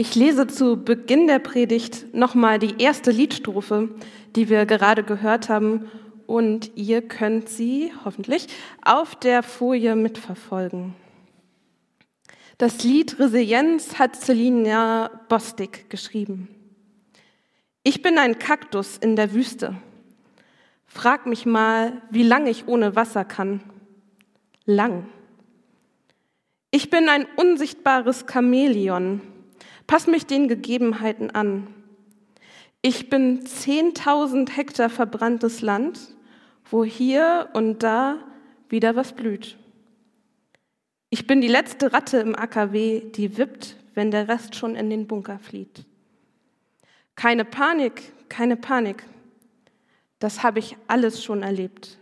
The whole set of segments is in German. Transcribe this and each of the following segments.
Ich lese zu Beginn der Predigt nochmal die erste Liedstrophe, die wir gerade gehört haben, und ihr könnt sie hoffentlich auf der Folie mitverfolgen. Das Lied Resilienz hat Selina Bostik geschrieben. Ich bin ein Kaktus in der Wüste. Frag mich mal, wie lange ich ohne Wasser kann. Lang. Ich bin ein unsichtbares Chamäleon Pass mich den Gegebenheiten an. Ich bin 10.000 Hektar verbranntes Land, wo hier und da wieder was blüht. Ich bin die letzte Ratte im AKW, die wippt, wenn der Rest schon in den Bunker flieht. Keine Panik, keine Panik. Das habe ich alles schon erlebt.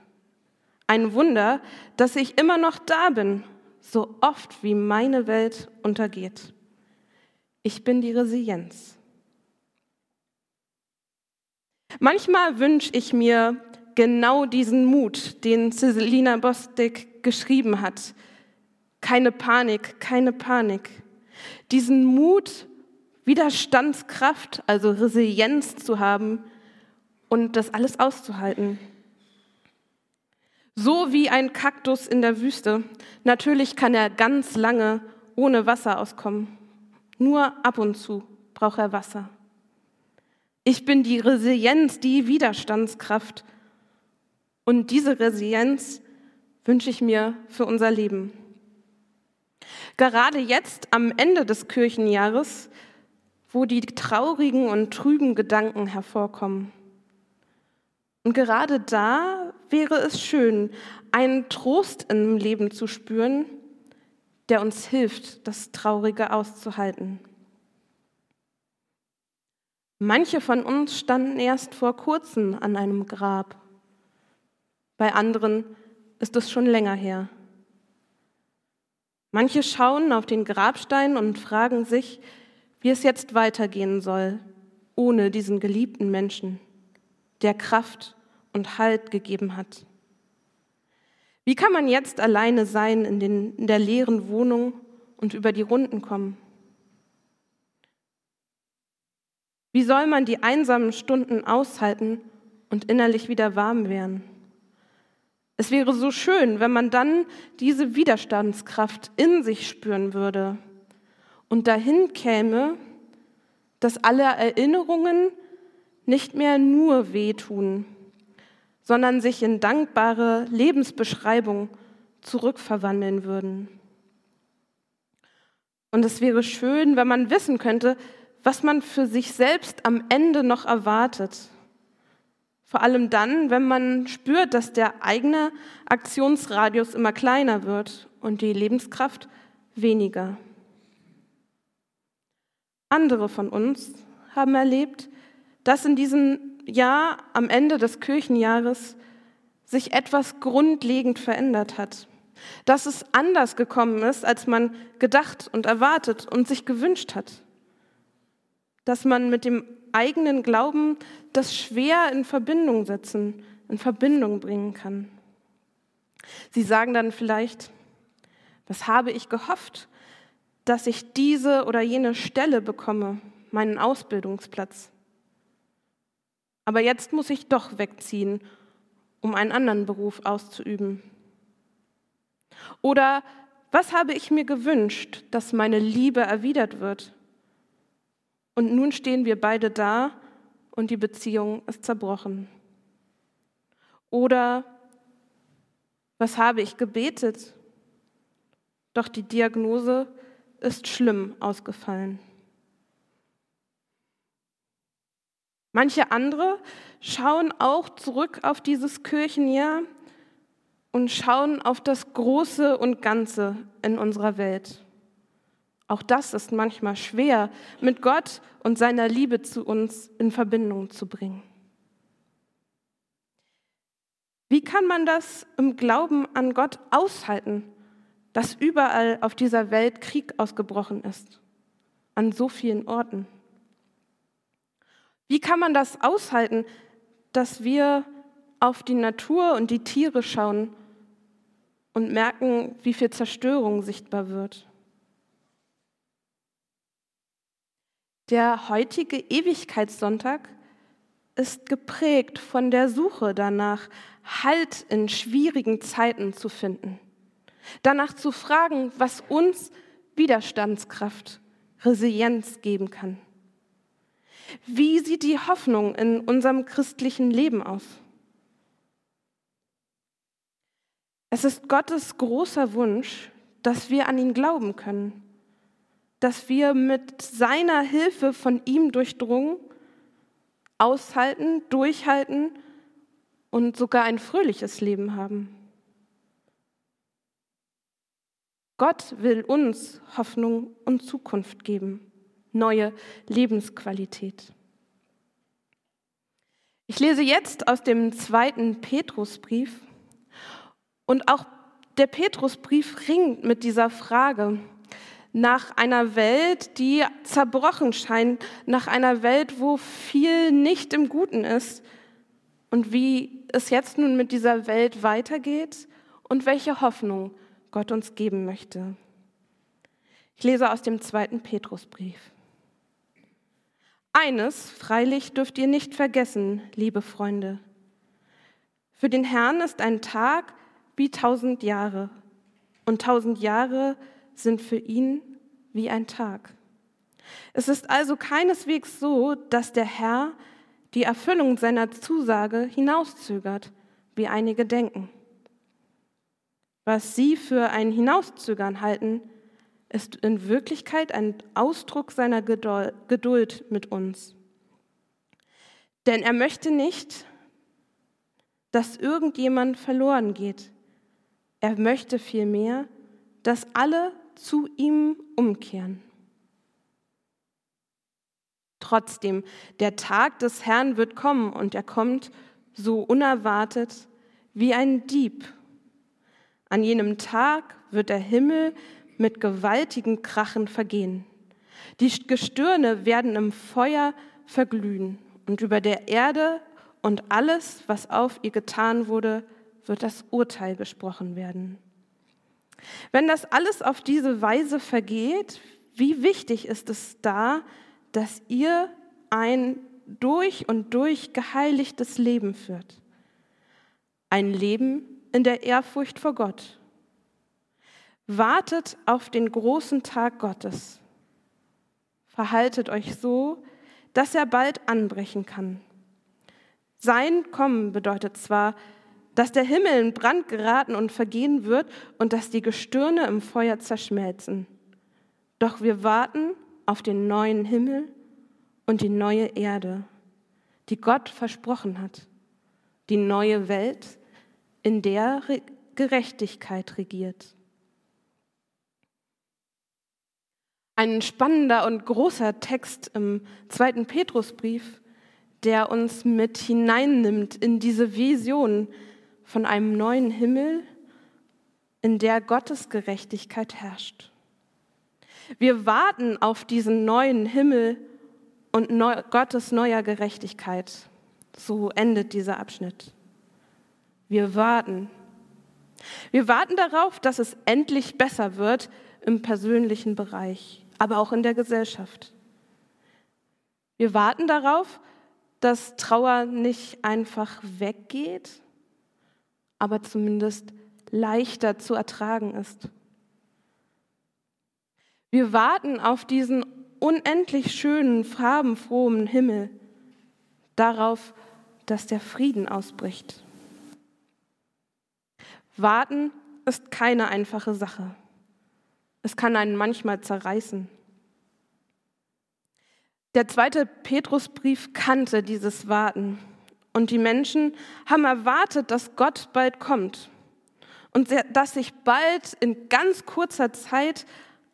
Ein Wunder, dass ich immer noch da bin, so oft wie meine Welt untergeht. Ich bin die Resilienz. Manchmal wünsche ich mir genau diesen Mut, den Selina Bostik geschrieben hat. Keine Panik, keine Panik. Diesen Mut, Widerstandskraft, also Resilienz zu haben und das alles auszuhalten. So wie ein Kaktus in der Wüste. Natürlich kann er ganz lange ohne Wasser auskommen. Nur ab und zu braucht er Wasser. Ich bin die Resilienz, die Widerstandskraft. Und diese Resilienz wünsche ich mir für unser Leben. Gerade jetzt am Ende des Kirchenjahres, wo die traurigen und trüben Gedanken hervorkommen. Und gerade da wäre es schön, einen Trost im Leben zu spüren, der uns hilft, das Traurige auszuhalten. Manche von uns standen erst vor kurzem an einem Grab. Bei anderen ist es schon länger her. Manche schauen auf den Grabstein und fragen sich, wie es jetzt weitergehen soll, ohne diesen geliebten Menschen, der Kraft und Halt gegeben hat. Wie kann man jetzt alleine sein in, den, in der leeren Wohnung und über die Runden kommen? Wie soll man die einsamen Stunden aushalten und innerlich wieder warm werden? Es wäre so schön, wenn man dann diese Widerstandskraft in sich spüren würde und dahin käme, dass alle Erinnerungen nicht mehr nur wehtun, sondern sich in dankbare Lebensbeschreibung zurückverwandeln würden. Und es wäre schön, wenn man wissen könnte, was man für sich selbst am Ende noch erwartet. Vor allem dann, wenn man spürt, dass der eigene Aktionsradius immer kleiner wird und die Lebenskraft weniger. Andere von uns haben erlebt, dass in diesen Jahr, am Ende des Kirchenjahres, sich etwas grundlegend verändert hat. Dass es anders gekommen ist, als man gedacht und erwartet und sich gewünscht hat. Dass man mit dem eigenen Glauben das schwer in Verbindung setzen, in Verbindung bringen kann. Sie sagen dann vielleicht, was habe ich gehofft, dass ich diese oder jene Stelle bekomme, meinen Ausbildungsplatz. Aber jetzt muss ich doch wegziehen, um einen anderen Beruf auszuüben. Oder was habe ich mir gewünscht, dass meine Liebe erwidert wird? Und nun stehen wir beide da und die Beziehung ist zerbrochen. Oder was habe ich gebetet? Doch die Diagnose ist schlimm ausgefallen. Manche andere schauen auch zurück auf dieses Kirchenjahr und schauen auf das Große und Ganze in unserer Welt. Auch das ist manchmal schwer, mit Gott und seiner Liebe zu uns in Verbindung zu bringen. Wie kann man das im Glauben an Gott aushalten, dass überall auf dieser Welt Krieg ausgebrochen ist, an so vielen Orten? Wie kann man das aushalten, dass wir auf die Natur und die Tiere schauen und merken, wie viel Zerstörung sichtbar wird? Der heutige Ewigkeitssonntag ist geprägt von der Suche danach, Halt in schwierigen Zeiten zu finden. Danach zu fragen, was uns Widerstandskraft, Resilienz geben kann. Wie sieht die Hoffnung in unserem christlichen Leben aus? Es ist Gottes großer Wunsch, dass wir an ihn glauben können, dass wir mit seiner Hilfe von ihm durchdrungen aushalten, durchhalten und sogar ein fröhliches Leben haben. Gott will uns Hoffnung und Zukunft geben, neue Lebensqualität. Ich lese jetzt aus dem zweiten Petrusbrief und auch der Petrusbrief ringt mit dieser Frage, nach einer Welt, die zerbrochen scheint, nach einer Welt, wo viel nicht im Guten ist und wie es jetzt nun mit dieser Welt weitergeht und welche Hoffnung Gott uns geben möchte. Ich lese aus dem zweiten Petrusbrief. Eines, freilich, dürft ihr nicht vergessen, liebe Freunde. Für den Herrn ist ein Tag wie tausend Jahre und tausend Jahre sind für ihn wie ein Tag. Es ist also keineswegs so, dass der Herr die Erfüllung seiner Zusage hinauszögert, wie einige denken. Was sie für ein Hinauszögern halten, ist in Wirklichkeit ein Ausdruck seiner Geduld mit uns. Denn er möchte nicht, dass irgendjemand verloren geht. Er möchte vielmehr, dass alle zu ihm umkehren. Trotzdem, der Tag des Herrn wird kommen und er kommt so unerwartet wie ein Dieb. An jenem Tag wird der Himmel mit gewaltigen Krachen vergehen. Die Gestirne werden im Feuer verglühen und über der Erde und alles, was auf ihr getan wurde, wird das Urteil gesprochen werden. Wenn das alles auf diese Weise vergeht, wie wichtig ist es da, dass ihr ein durch und durch geheiligtes Leben führt? Ein Leben in der Ehrfurcht vor Gott. Wartet auf den großen Tag Gottes. Verhaltet euch so, dass er bald anbrechen kann. Sein Kommen bedeutet zwar, dass der Himmel in Brand geraten und vergehen wird und dass die Gestirne im Feuer zerschmelzen. Doch wir warten auf den neuen Himmel und die neue Erde, die Gott versprochen hat, die neue Welt, in der Gerechtigkeit regiert. Ein spannender und großer Text im zweiten Petrusbrief, der uns mit hineinnimmt in diese Vision, von einem neuen Himmel, in der Gottes Gerechtigkeit herrscht. Wir warten auf diesen neuen Himmel und neu, Gottes neuer Gerechtigkeit. So endet dieser Abschnitt. Wir warten. Wir warten darauf, dass es endlich besser wird im persönlichen Bereich, aber auch in der Gesellschaft. Wir warten darauf, dass Trauer nicht einfach weggeht, aber zumindest leichter zu ertragen ist. Wir warten auf diesen unendlich schönen, farbenfrohen Himmel, darauf, dass der Frieden ausbricht. Warten ist keine einfache Sache. Es kann einen manchmal zerreißen. Der zweite Petrusbrief kannte dieses Warten. Und die Menschen haben erwartet, dass Gott bald kommt und dass sich bald in ganz kurzer Zeit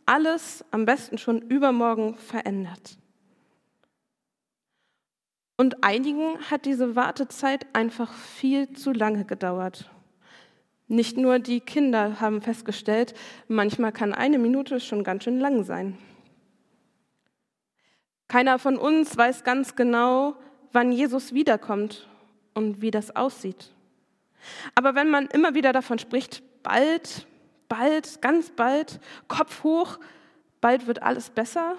alles, am besten schon übermorgen, verändert. Und einigen hat diese Wartezeit einfach viel zu lange gedauert. Nicht nur die Kinder haben festgestellt, manchmal kann eine Minute schon ganz schön lang sein. Keiner von uns weiß ganz genau, wann Jesus wiederkommt und wie das aussieht. Aber wenn man immer wieder davon spricht, bald, bald, ganz bald, Kopf hoch, bald wird alles besser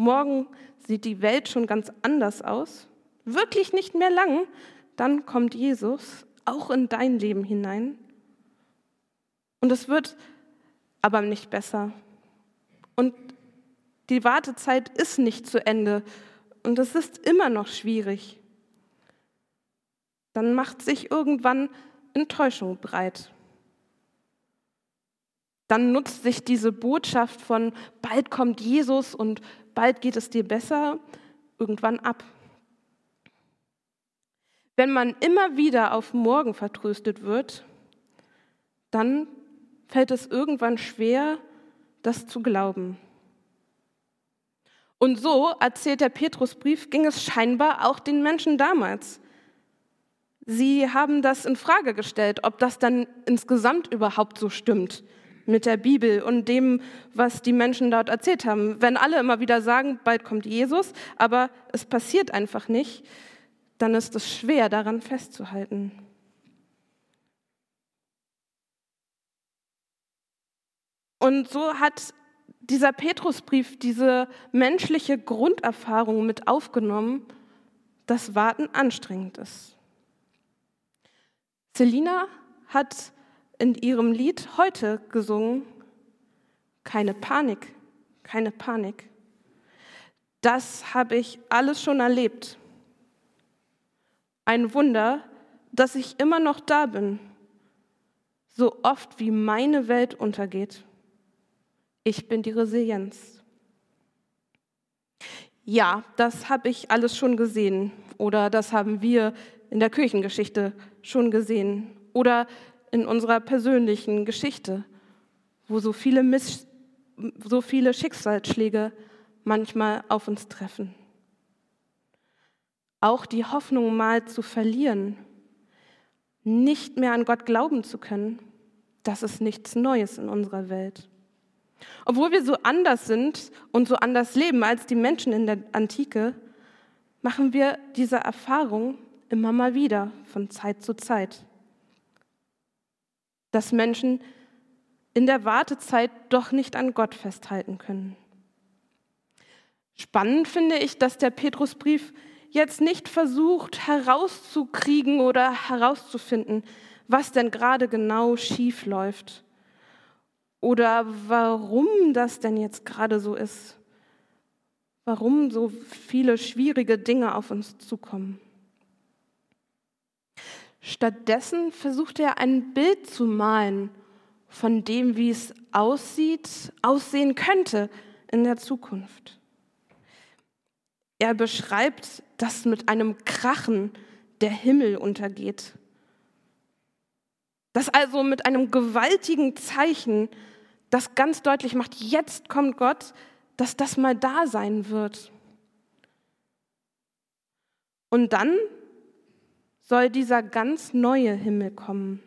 Morgen sieht die Welt schon ganz anders aus. Wirklich nicht mehr lang, dann kommt Jesus auch in dein Leben hinein. Und es wird aber nicht besser. Und die Wartezeit ist nicht zu Ende und es ist immer noch schwierig. Dann macht sich irgendwann Enttäuschung breit. Dann nutzt sich diese Botschaft von bald kommt Jesus und bald geht es dir besser irgendwann ab. Wenn man immer wieder auf morgen vertröstet wird, dann fällt es irgendwann schwer, das zu glauben. Und so, erzählt der Petrusbrief, ging es scheinbar auch den Menschen damals. Sie haben das in Frage gestellt, ob das dann insgesamt überhaupt so stimmt mit der Bibel und dem, was die Menschen dort erzählt haben. Wenn alle immer wieder sagen, bald kommt Jesus, aber es passiert einfach nicht, dann ist es schwer daran festzuhalten. Und so hat dieser Petrusbrief diese menschliche Grunderfahrung mit aufgenommen, dass Warten anstrengend ist. Selina hat in ihrem Lied heute gesungen, keine Panik, keine Panik. Das habe ich alles schon erlebt. Ein Wunder, dass ich immer noch da bin, so oft wie meine Welt untergeht. Ich bin die Resilienz. Ja, das habe ich alles schon gesehen oder das haben wir in der Kirchengeschichte schon gesehen oder in unserer persönlichen Geschichte, wo so viele, Miss so viele Schicksalsschläge manchmal auf uns treffen. Auch die Hoffnung mal zu verlieren, nicht mehr an Gott glauben zu können, das ist nichts Neues in unserer Welt. Obwohl wir so anders sind und so anders leben als die Menschen in der Antike, machen wir diese Erfahrung immer mal wieder von Zeit zu Zeit. Dass Menschen in der Wartezeit doch nicht an Gott festhalten können. Spannend finde ich, dass der Petrusbrief jetzt nicht versucht herauszukriegen oder herauszufinden, was denn gerade genau schief läuft oder warum das denn jetzt gerade so ist. Warum so viele schwierige Dinge auf uns zukommen. Stattdessen versucht er ein Bild zu malen von dem, wie es aussieht, aussehen könnte in der Zukunft. Er beschreibt, dass mit einem Krachen der Himmel untergeht. Dass also mit einem gewaltigen Zeichen das ganz deutlich macht, jetzt kommt Gott, dass das mal da sein wird. Und dann soll dieser ganz neue Himmel kommen.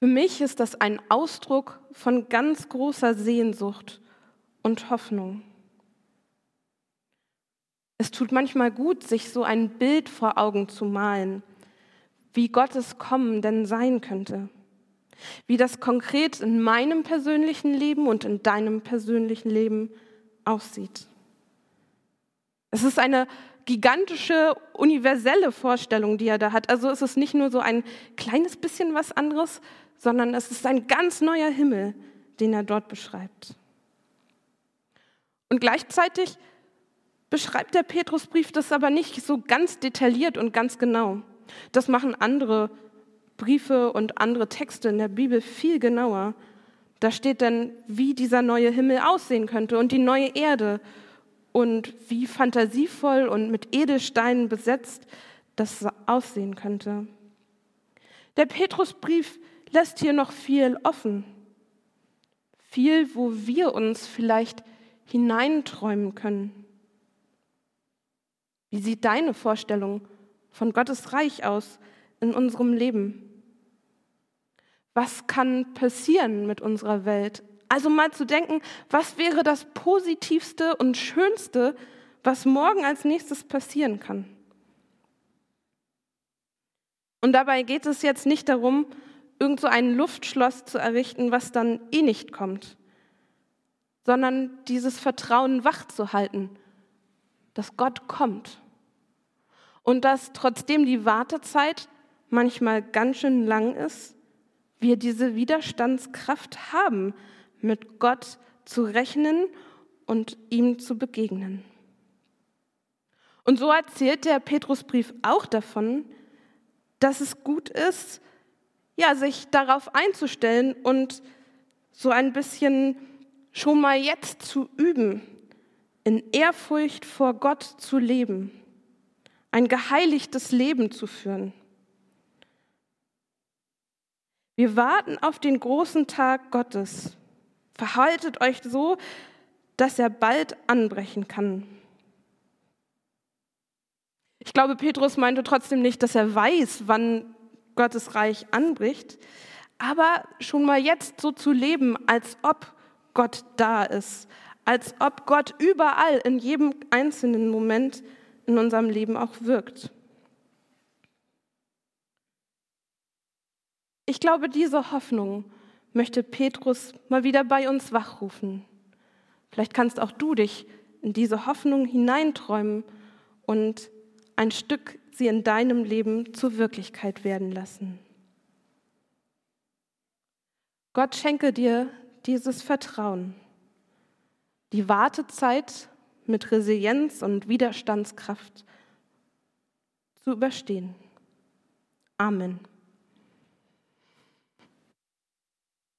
Für mich ist das ein Ausdruck von ganz großer Sehnsucht und Hoffnung. Es tut manchmal gut, sich so ein Bild vor Augen zu malen, wie Gottes Kommen denn sein könnte wie das konkret in meinem persönlichen Leben und in deinem persönlichen Leben aussieht. Es ist eine gigantische, universelle Vorstellung, die er da hat. Also es ist nicht nur so ein kleines bisschen was anderes, sondern es ist ein ganz neuer Himmel, den er dort beschreibt. Und gleichzeitig beschreibt der Petrusbrief das aber nicht so ganz detailliert und ganz genau. Das machen andere Briefe und andere Texte in der Bibel viel genauer. Da steht dann, wie dieser neue Himmel aussehen könnte und die neue Erde und wie fantasievoll und mit Edelsteinen besetzt das aussehen könnte. Der Petrusbrief lässt hier noch viel offen. Viel, wo wir uns vielleicht hineinträumen können. Wie sieht deine Vorstellung von Gottes Reich aus in unserem Leben? Was kann passieren mit unserer Welt? Also mal zu denken, was wäre das Positivste und Schönste, was morgen als nächstes passieren kann? Und dabei geht es jetzt nicht darum, irgend so ein Luftschloss zu errichten, was dann eh nicht kommt. sondern dieses Vertrauen wach zu halten, dass Gott kommt und dass trotzdem die Wartezeit manchmal ganz schön lang ist, wir diese Widerstandskraft haben, mit Gott zu rechnen und ihm zu begegnen. Und so erzählt der Petrusbrief auch davon, dass es gut ist, ja, sich darauf einzustellen und so ein bisschen schon mal jetzt zu üben, in Ehrfurcht vor Gott zu leben, ein geheiligtes Leben zu führen. Wir warten auf den großen Tag Gottes. Verhaltet euch so, dass er bald anbrechen kann. Ich glaube, Petrus meinte trotzdem nicht, dass er weiß, wann Gottes Reich anbricht, aber schon mal jetzt so zu leben, als ob Gott da ist, als ob Gott überall in jedem einzelnen Moment in unserem Leben auch wirkt. Ich glaube, diese Hoffnung möchte Petrus mal wieder bei uns wachrufen. Vielleicht kannst auch du dich in diese Hoffnung hineinträumen und ein Stück sie in deinem Leben zur Wirklichkeit werden lassen. Gott schenke dir dieses Vertrauen, die Wartezeit mit Resilienz und Widerstandskraft zu überstehen. Amen.